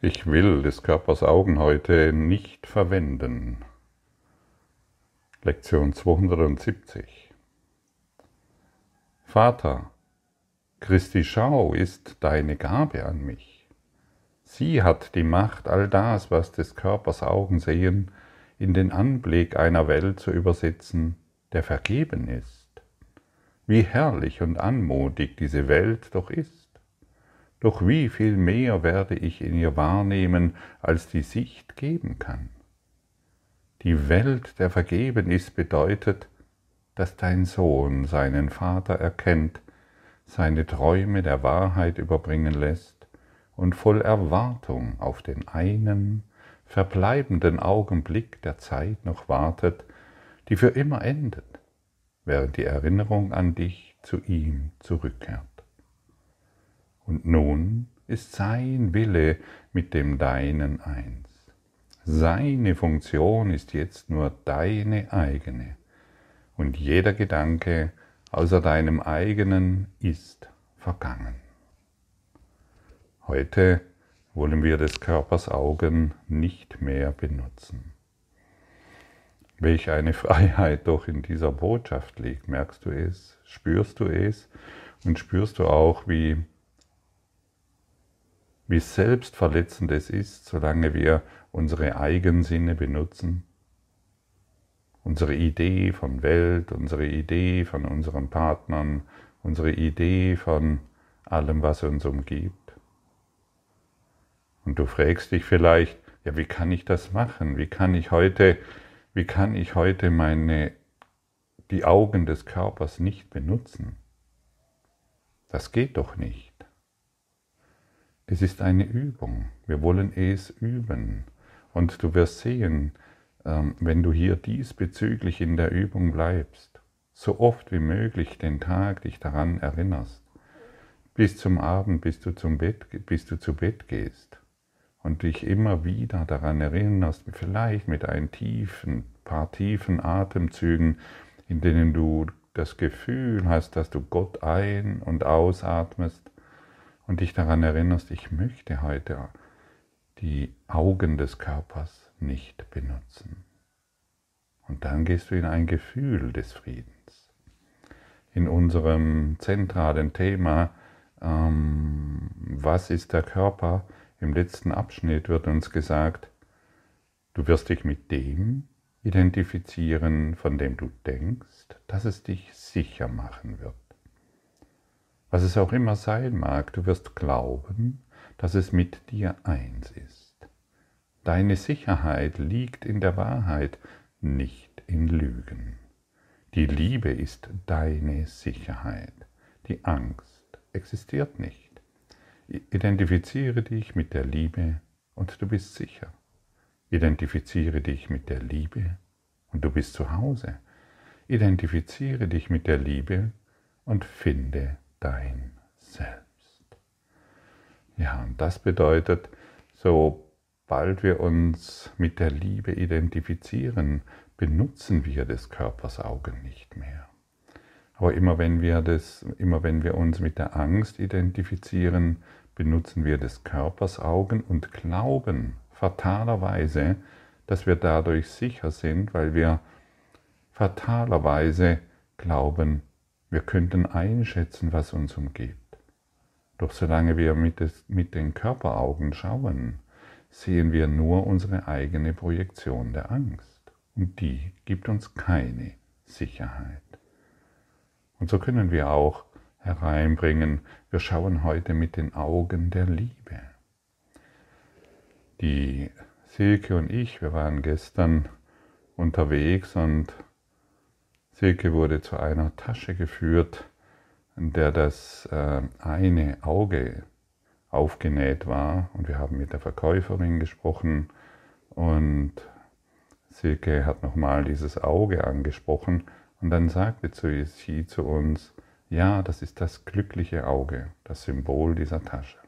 Ich will des Körpers Augen heute nicht verwenden. Lektion 270. Vater, Christi Schau ist deine Gabe an mich. Sie hat die Macht, all das, was des Körpers Augen sehen, in den Anblick einer Welt zu übersetzen, der vergeben ist. Wie herrlich und anmutig diese Welt doch ist. Doch wie viel mehr werde ich in ihr wahrnehmen, als die Sicht geben kann. Die Welt, der vergeben ist, bedeutet, dass dein Sohn seinen Vater erkennt, seine Träume der Wahrheit überbringen lässt und voll Erwartung auf den einen verbleibenden Augenblick der Zeit noch wartet, die für immer endet, während die Erinnerung an dich zu ihm zurückkehrt. Und nun ist sein Wille mit dem Deinen eins. Seine Funktion ist jetzt nur deine eigene. Und jeder Gedanke außer deinem eigenen ist vergangen. Heute wollen wir des Körpers Augen nicht mehr benutzen. Welch eine Freiheit doch in dieser Botschaft liegt, merkst du es, spürst du es und spürst du auch, wie wie selbstverletzend es ist, solange wir unsere Eigensinne benutzen, unsere Idee von Welt, unsere Idee von unseren Partnern, unsere Idee von allem, was uns umgibt. Und du fragst dich vielleicht, ja, wie kann ich das machen? Wie kann ich heute, wie kann ich heute meine, die Augen des Körpers nicht benutzen? Das geht doch nicht. Es ist eine Übung. Wir wollen es üben. Und du wirst sehen, ähm, wenn du hier diesbezüglich in der Übung bleibst, so oft wie möglich den Tag dich daran erinnerst, bis zum Abend, bis du, zum Bett, bis du zu Bett gehst und dich immer wieder daran erinnerst, vielleicht mit ein tiefen, paar tiefen Atemzügen, in denen du das Gefühl hast, dass du Gott ein- und ausatmest und dich daran erinnerst, ich möchte heute die Augen des Körpers nicht benutzen. Und dann gehst du in ein Gefühl des Friedens. In unserem zentralen Thema, ähm, was ist der Körper, im letzten Abschnitt wird uns gesagt, du wirst dich mit dem identifizieren, von dem du denkst, dass es dich sicher machen wird. Was es auch immer sein mag, du wirst glauben, dass es mit dir eins ist. Deine Sicherheit liegt in der Wahrheit, nicht in Lügen. Die Liebe ist deine Sicherheit. Die Angst existiert nicht. Identifiziere dich mit der Liebe und du bist sicher. Identifiziere dich mit der Liebe und du bist zu Hause. Identifiziere dich mit der Liebe und finde dein Selbst. Ja, und das bedeutet, sobald wir uns mit der Liebe identifizieren, benutzen wir des Körpers Augen nicht mehr. Aber immer wenn wir, das, immer wenn wir uns mit der Angst identifizieren, benutzen wir des Körpers Augen und glauben fatalerweise, dass wir dadurch sicher sind, weil wir fatalerweise glauben, wir könnten einschätzen, was uns umgibt. Doch solange wir mit, mit den Körperaugen schauen, sehen wir nur unsere eigene Projektion der Angst. Und die gibt uns keine Sicherheit. Und so können wir auch hereinbringen, wir schauen heute mit den Augen der Liebe. Die Silke und ich, wir waren gestern unterwegs und Silke wurde zu einer Tasche geführt, in der das äh, eine Auge aufgenäht war. Und wir haben mit der Verkäuferin gesprochen und Silke hat nochmal dieses Auge angesprochen und dann sagte sie zu uns, ja, das ist das glückliche Auge, das Symbol dieser Tasche.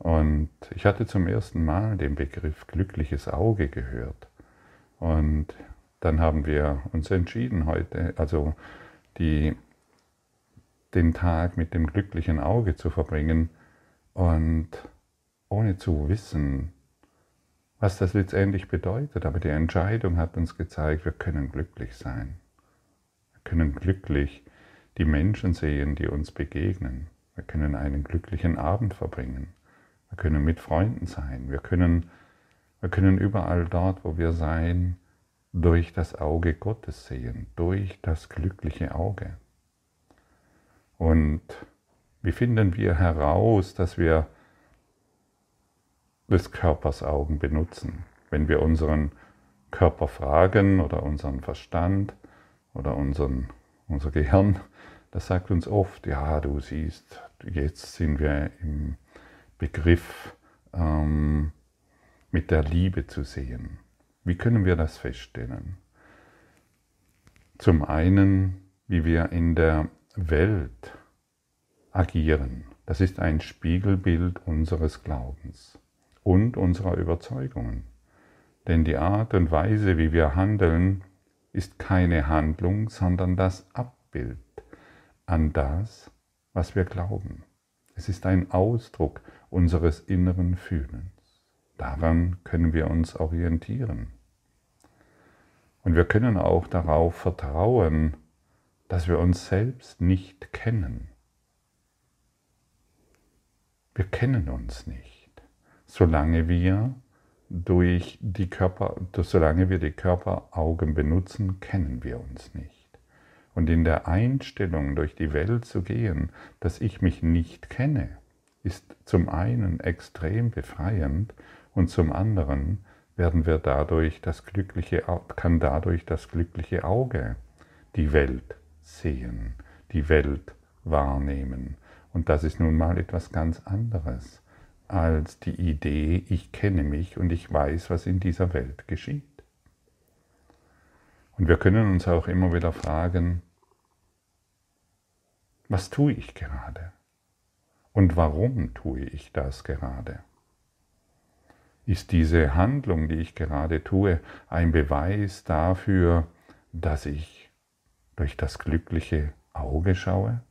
Und ich hatte zum ersten Mal den Begriff glückliches Auge gehört. Und dann haben wir uns entschieden heute, also die, den Tag mit dem glücklichen Auge zu verbringen und ohne zu wissen, was das letztendlich bedeutet. Aber die Entscheidung hat uns gezeigt, wir können glücklich sein. Wir können glücklich die Menschen sehen, die uns begegnen. Wir können einen glücklichen Abend verbringen. Wir können mit Freunden sein. Wir können, wir können überall dort, wo wir sein, durch das Auge Gottes sehen, durch das glückliche Auge. Und wie finden wir heraus, dass wir des Körpers Augen benutzen? Wenn wir unseren Körper fragen oder unseren Verstand oder unseren, unser Gehirn, das sagt uns oft, ja, du siehst, jetzt sind wir im Begriff, ähm, mit der Liebe zu sehen. Wie können wir das feststellen? Zum einen, wie wir in der Welt agieren. Das ist ein Spiegelbild unseres Glaubens und unserer Überzeugungen. Denn die Art und Weise, wie wir handeln, ist keine Handlung, sondern das Abbild an das, was wir glauben. Es ist ein Ausdruck unseres inneren Fühlens. Daran können wir uns orientieren. Und wir können auch darauf vertrauen, dass wir uns selbst nicht kennen. Wir kennen uns nicht, solange wir durch die Körper, solange wir die Körperaugen benutzen, kennen wir uns nicht. Und in der Einstellung durch die Welt zu gehen, dass ich mich nicht kenne, ist zum einen extrem befreiend und zum anderen werden wir dadurch das glückliche, kann dadurch das glückliche Auge die Welt sehen, die Welt wahrnehmen. Und das ist nun mal etwas ganz anderes als die Idee, ich kenne mich und ich weiß, was in dieser Welt geschieht. Und wir können uns auch immer wieder fragen, was tue ich gerade? Und warum tue ich das gerade? Ist diese Handlung, die ich gerade tue, ein Beweis dafür, dass ich durch das glückliche Auge schaue?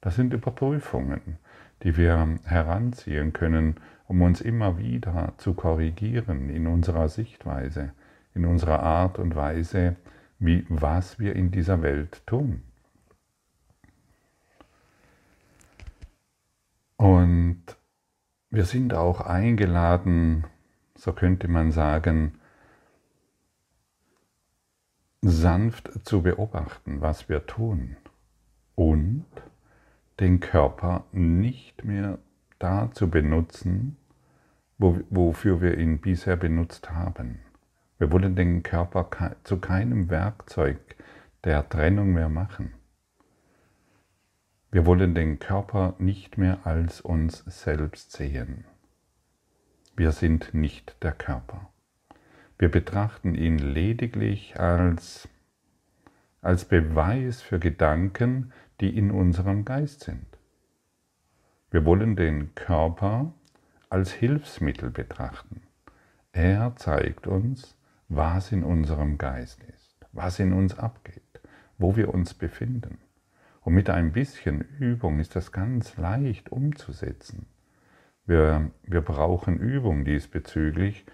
Das sind Überprüfungen, die wir heranziehen können, um uns immer wieder zu korrigieren in unserer Sichtweise, in unserer Art und Weise, wie, was wir in dieser Welt tun. Und wir sind auch eingeladen, so könnte man sagen, sanft zu beobachten, was wir tun und den Körper nicht mehr da zu benutzen, wofür wir ihn bisher benutzt haben. Wir wollen den Körper zu keinem Werkzeug der Trennung mehr machen. Wir wollen den Körper nicht mehr als uns selbst sehen. Wir sind nicht der Körper. Wir betrachten ihn lediglich als, als Beweis für Gedanken, die in unserem Geist sind. Wir wollen den Körper als Hilfsmittel betrachten. Er zeigt uns, was in unserem Geist ist, was in uns abgeht, wo wir uns befinden. Und mit ein bisschen Übung ist das ganz leicht umzusetzen. Wir, wir brauchen Übung diesbezüglich,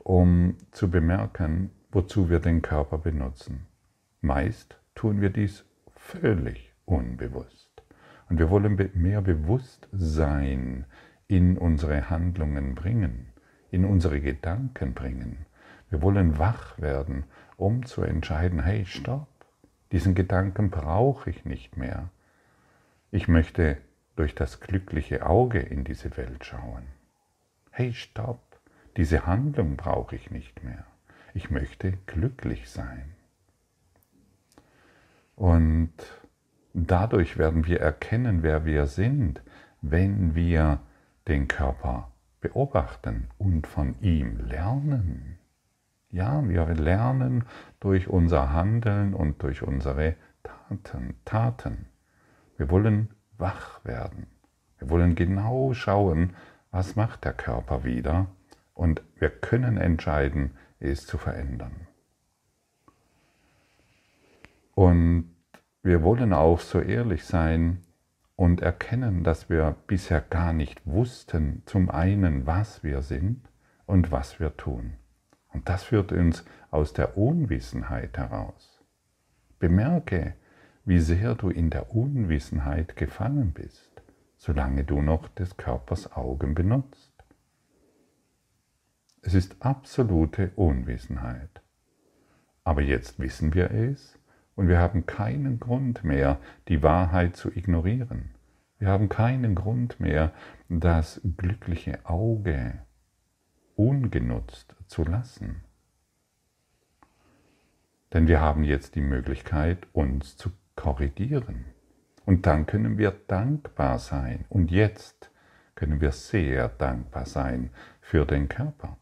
um zu bemerken, wozu wir den Körper benutzen. Meist tun wir dies völlig unbewusst. Und wir wollen mehr Bewusstsein in unsere Handlungen bringen, in unsere Gedanken bringen. Wir wollen wach werden, um zu entscheiden, hey, stopp, diesen Gedanken brauche ich nicht mehr. Ich möchte durch das glückliche Auge in diese Welt schauen. Hey, stopp, diese Handlung brauche ich nicht mehr. Ich möchte glücklich sein. Und dadurch werden wir erkennen, wer wir sind, wenn wir den Körper beobachten und von ihm lernen. Ja, wir lernen durch unser Handeln und durch unsere Taten. Taten. Wir wollen wach werden. Wir wollen genau schauen, was macht der Körper wieder und wir können entscheiden, es zu verändern. Und wir wollen auch so ehrlich sein und erkennen, dass wir bisher gar nicht wussten, zum einen, was wir sind und was wir tun. Und das führt uns aus der Unwissenheit heraus. Bemerke, wie sehr du in der Unwissenheit gefangen bist, solange du noch des Körpers Augen benutzt. Es ist absolute Unwissenheit. Aber jetzt wissen wir es und wir haben keinen Grund mehr, die Wahrheit zu ignorieren. Wir haben keinen Grund mehr, das glückliche Auge ungenutzt zu lassen. Denn wir haben jetzt die Möglichkeit, uns zu korrigieren. Und dann können wir dankbar sein. Und jetzt können wir sehr dankbar sein für den Körper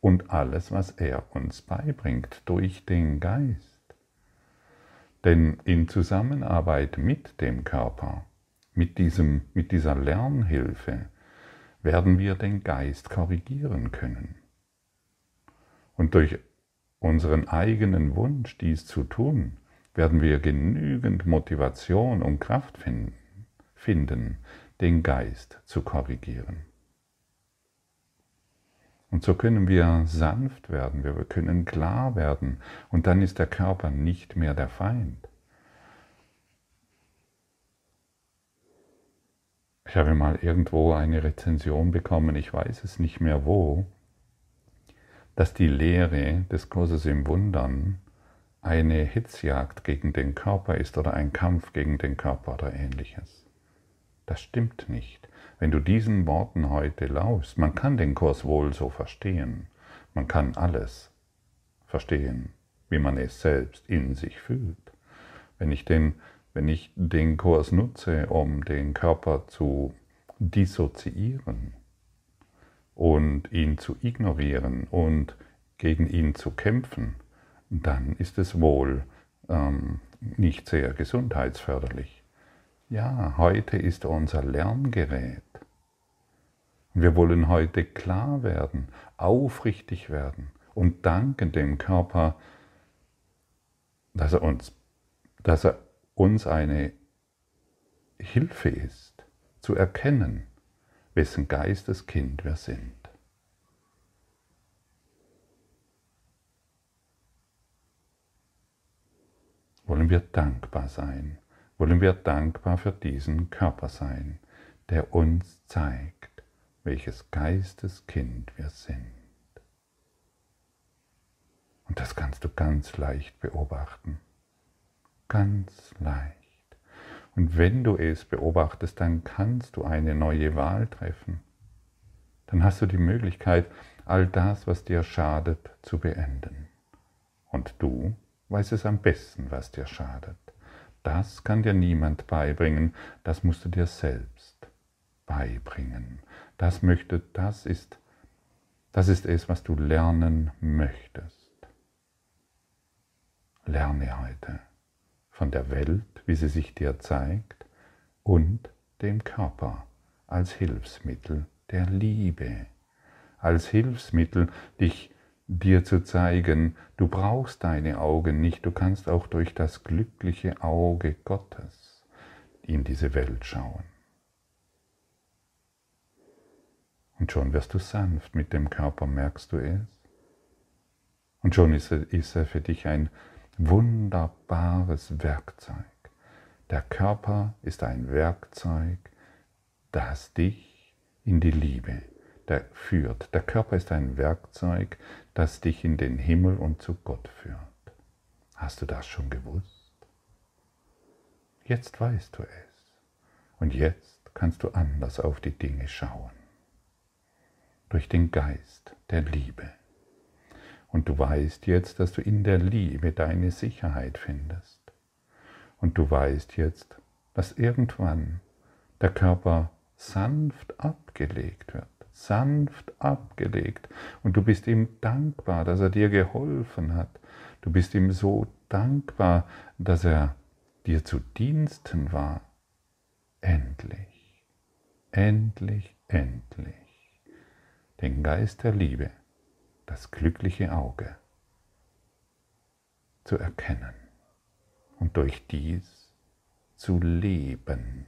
und alles, was er uns beibringt durch den Geist. Denn in Zusammenarbeit mit dem Körper, mit, diesem, mit dieser Lernhilfe, werden wir den Geist korrigieren können. Und durch unseren eigenen Wunsch, dies zu tun, werden wir genügend Motivation und Kraft finden, den Geist zu korrigieren. Und so können wir sanft werden, wir können klar werden und dann ist der Körper nicht mehr der Feind. Ich habe mal irgendwo eine Rezension bekommen, ich weiß es nicht mehr wo, dass die Lehre des Kurses im Wundern eine Hitzjagd gegen den Körper ist oder ein Kampf gegen den Körper oder ähnliches. Das stimmt nicht. Wenn du diesen Worten heute laust, man kann den Kurs wohl so verstehen, man kann alles verstehen, wie man es selbst in sich fühlt. Wenn ich den, wenn ich den Kurs nutze, um den Körper zu dissoziieren und ihn zu ignorieren und gegen ihn zu kämpfen, dann ist es wohl ähm, nicht sehr gesundheitsförderlich. Ja, heute ist unser Lerngerät. Wir wollen heute klar werden, aufrichtig werden und danken dem Körper, dass er uns, dass er uns eine Hilfe ist, zu erkennen, wessen Geisteskind wir sind. Wollen wir dankbar sein wollen wir dankbar für diesen Körper sein, der uns zeigt, welches Geisteskind wir sind. Und das kannst du ganz leicht beobachten. Ganz leicht. Und wenn du es beobachtest, dann kannst du eine neue Wahl treffen. Dann hast du die Möglichkeit, all das, was dir schadet, zu beenden. Und du weißt es am besten, was dir schadet. Das kann dir niemand beibringen, das musst du dir selbst beibringen. Das möchte, das ist, das ist es, was du lernen möchtest. Lerne heute von der Welt, wie sie sich dir zeigt, und dem Körper als Hilfsmittel der Liebe, als Hilfsmittel, dich dir zu zeigen, du brauchst deine Augen nicht, du kannst auch durch das glückliche Auge Gottes in diese Welt schauen. Und schon wirst du sanft mit dem Körper, merkst du es? Und schon ist er, ist er für dich ein wunderbares Werkzeug. Der Körper ist ein Werkzeug, das dich in die Liebe führt. Der Körper ist ein Werkzeug, das dich in den Himmel und zu Gott führt. Hast du das schon gewusst? Jetzt weißt du es. Und jetzt kannst du anders auf die Dinge schauen. Durch den Geist der Liebe. Und du weißt jetzt, dass du in der Liebe deine Sicherheit findest. Und du weißt jetzt, dass irgendwann der Körper sanft abgelegt wird sanft abgelegt. Und du bist ihm dankbar, dass er dir geholfen hat. Du bist ihm so dankbar, dass er dir zu Diensten war. Endlich, endlich, endlich. Den Geist der Liebe, das glückliche Auge zu erkennen und durch dies zu leben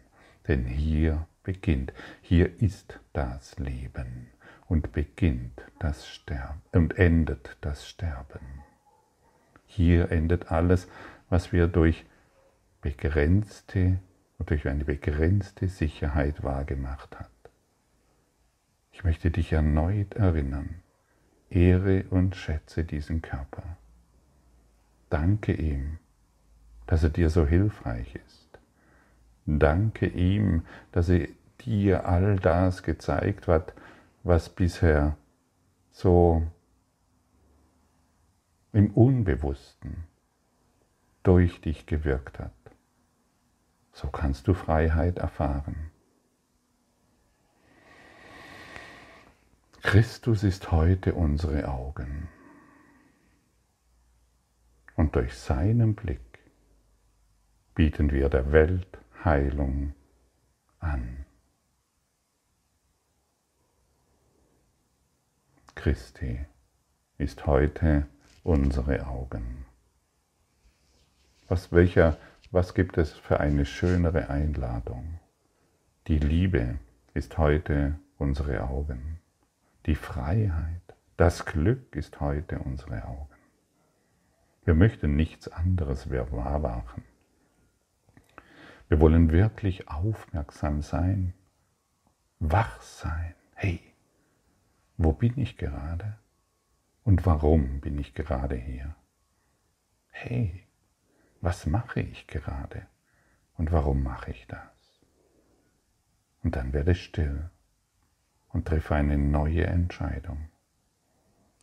Denn hier beginnt, hier ist das Leben und beginnt das Sterben und endet das Sterben. Hier endet alles, was wir durch begrenzte durch eine begrenzte Sicherheit wahrgemacht hat. Ich möchte dich erneut erinnern, ehre und schätze diesen Körper. Danke ihm, dass er dir so hilfreich ist. Danke ihm, dass er dir all das gezeigt hat, was bisher so im Unbewussten durch dich gewirkt hat. So kannst du Freiheit erfahren. Christus ist heute unsere Augen. Und durch seinen Blick bieten wir der Welt Heilung an. Christi ist heute unsere Augen. Was, welcher, was gibt es für eine schönere Einladung? Die Liebe ist heute unsere Augen. Die Freiheit, das Glück ist heute unsere Augen. Wir möchten nichts anderes wahr machen. Wir wollen wirklich aufmerksam sein, wach sein. Hey, wo bin ich gerade? Und warum bin ich gerade hier? Hey, was mache ich gerade? Und warum mache ich das? Und dann werde still und treffe eine neue Entscheidung.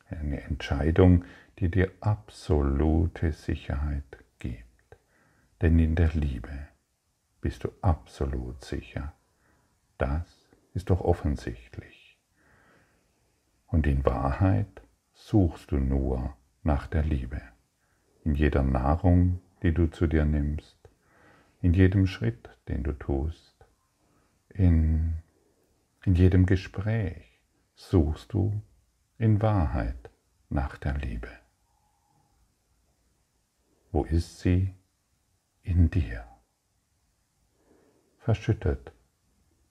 Eine Entscheidung, die dir absolute Sicherheit gibt. Denn in der Liebe bist du absolut sicher. Das ist doch offensichtlich. Und in Wahrheit suchst du nur nach der Liebe. In jeder Nahrung, die du zu dir nimmst, in jedem Schritt, den du tust, in, in jedem Gespräch suchst du in Wahrheit nach der Liebe. Wo ist sie? In dir. Verschüttet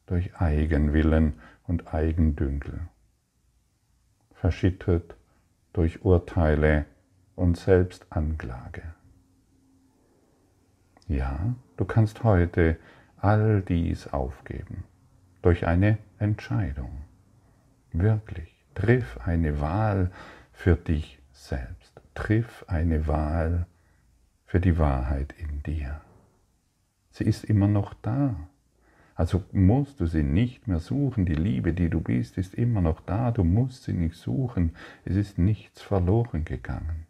durch Eigenwillen und Eigendünkel. Verschüttet durch Urteile und Selbstanklage. Ja, du kannst heute all dies aufgeben durch eine Entscheidung. Wirklich, triff eine Wahl für dich selbst. Triff eine Wahl für die Wahrheit in dir. Sie ist immer noch da. Also musst du sie nicht mehr suchen. Die Liebe, die du bist, ist immer noch da. Du musst sie nicht suchen. Es ist nichts verloren gegangen.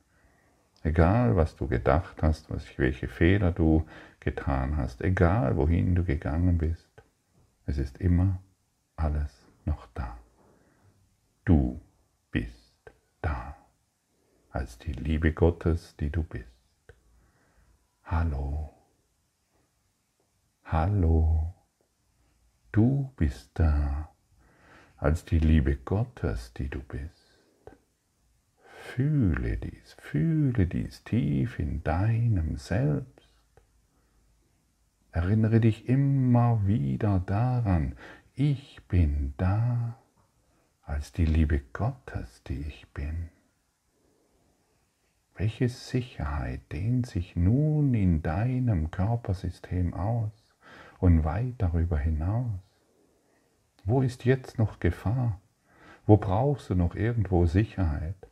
Egal, was du gedacht hast, welche Fehler du getan hast, egal wohin du gegangen bist, es ist immer alles noch da. Du bist da, als die Liebe Gottes, die du bist. Hallo, hallo, du bist da, als die Liebe Gottes, die du bist. Fühle dies, fühle dies tief in deinem Selbst. Erinnere dich immer wieder daran, ich bin da als die Liebe Gottes, die ich bin. Welche Sicherheit dehnt sich nun in deinem Körpersystem aus und weit darüber hinaus? Wo ist jetzt noch Gefahr? Wo brauchst du noch irgendwo Sicherheit?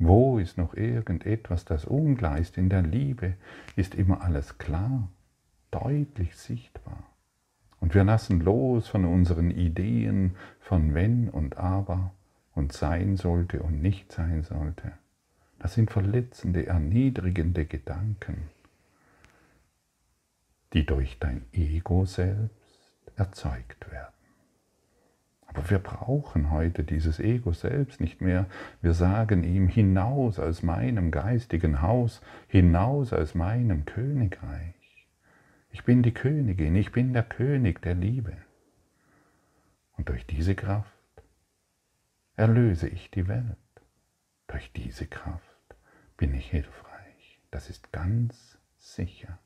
Wo ist noch irgendetwas, das unklar ist? In der Liebe ist immer alles klar, deutlich sichtbar. Und wir lassen los von unseren Ideen von wenn und aber und sein sollte und nicht sein sollte. Das sind verletzende, erniedrigende Gedanken, die durch dein Ego selbst erzeugt werden. Aber wir brauchen heute dieses Ego selbst nicht mehr. Wir sagen ihm hinaus aus meinem geistigen Haus, hinaus aus meinem Königreich. Ich bin die Königin, ich bin der König der Liebe. Und durch diese Kraft erlöse ich die Welt. Durch diese Kraft bin ich hilfreich. Das ist ganz sicher.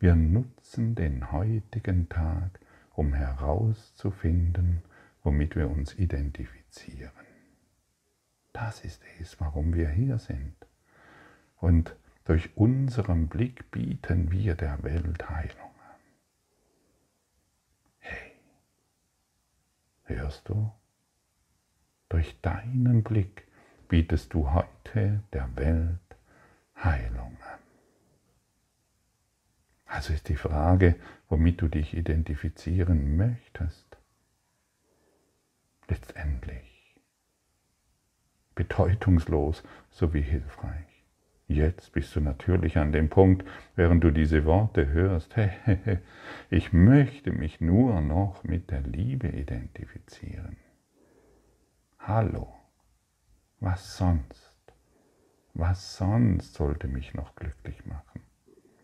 Wir nutzen den heutigen Tag um herauszufinden, womit wir uns identifizieren. Das ist es, warum wir hier sind. Und durch unseren Blick bieten wir der Welt Heilung an. Hey, hörst du? Durch deinen Blick bietest du heute der Welt Heilung an. Also ist die Frage, womit du dich identifizieren möchtest, letztendlich bedeutungslos sowie hilfreich. Jetzt bist du natürlich an dem Punkt, während du diese Worte hörst, ich möchte mich nur noch mit der Liebe identifizieren. Hallo, was sonst? Was sonst sollte mich noch glücklich machen?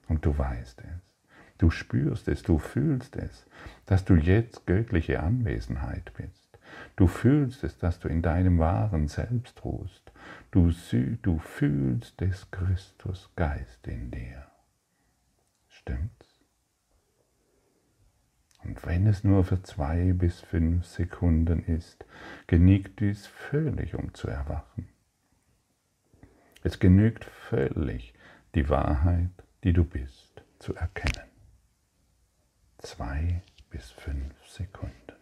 Und du weißt es, du spürst es, du fühlst es, dass du jetzt göttliche Anwesenheit bist. Du fühlst es, dass du in deinem wahren Selbst ruhst. Du, du fühlst des Christus Geist in dir. Stimmt's? Und wenn es nur für zwei bis fünf Sekunden ist, genügt dies völlig, um zu erwachen. Es genügt völlig, die Wahrheit, die du bist, zu erkennen. Zwei bis fünf Sekunden.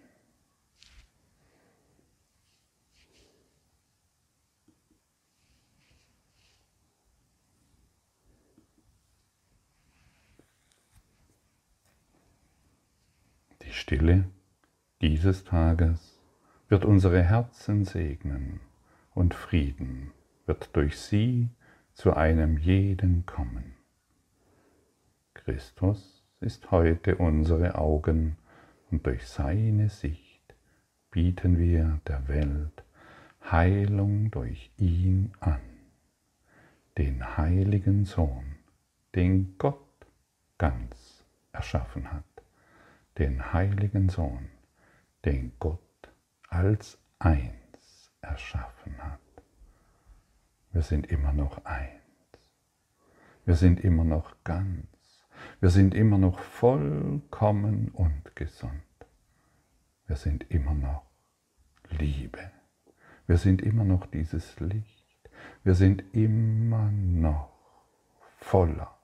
Stille dieses Tages wird unsere Herzen segnen und Frieden wird durch sie zu einem jeden kommen. Christus ist heute unsere Augen und durch seine Sicht bieten wir der Welt Heilung durch ihn an, den heiligen Sohn, den Gott ganz erschaffen hat den heiligen Sohn, den Gott als eins erschaffen hat. Wir sind immer noch eins. Wir sind immer noch ganz. Wir sind immer noch vollkommen und gesund. Wir sind immer noch Liebe. Wir sind immer noch dieses Licht. Wir sind immer noch voller,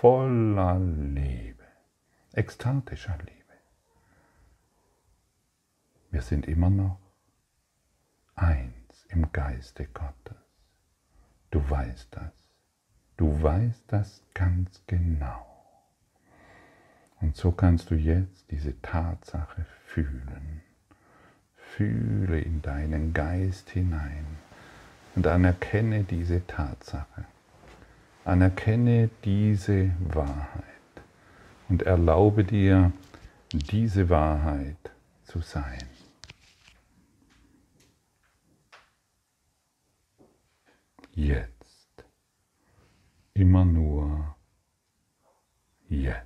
voller Liebe ekstatischer Liebe. Wir sind immer noch eins im Geiste Gottes. Du weißt das. Du weißt das ganz genau. Und so kannst du jetzt diese Tatsache fühlen. Fühle in deinen Geist hinein und anerkenne diese Tatsache. Anerkenne diese Wahrheit und erlaube dir, diese Wahrheit zu sein. Jetzt. Immer nur jetzt.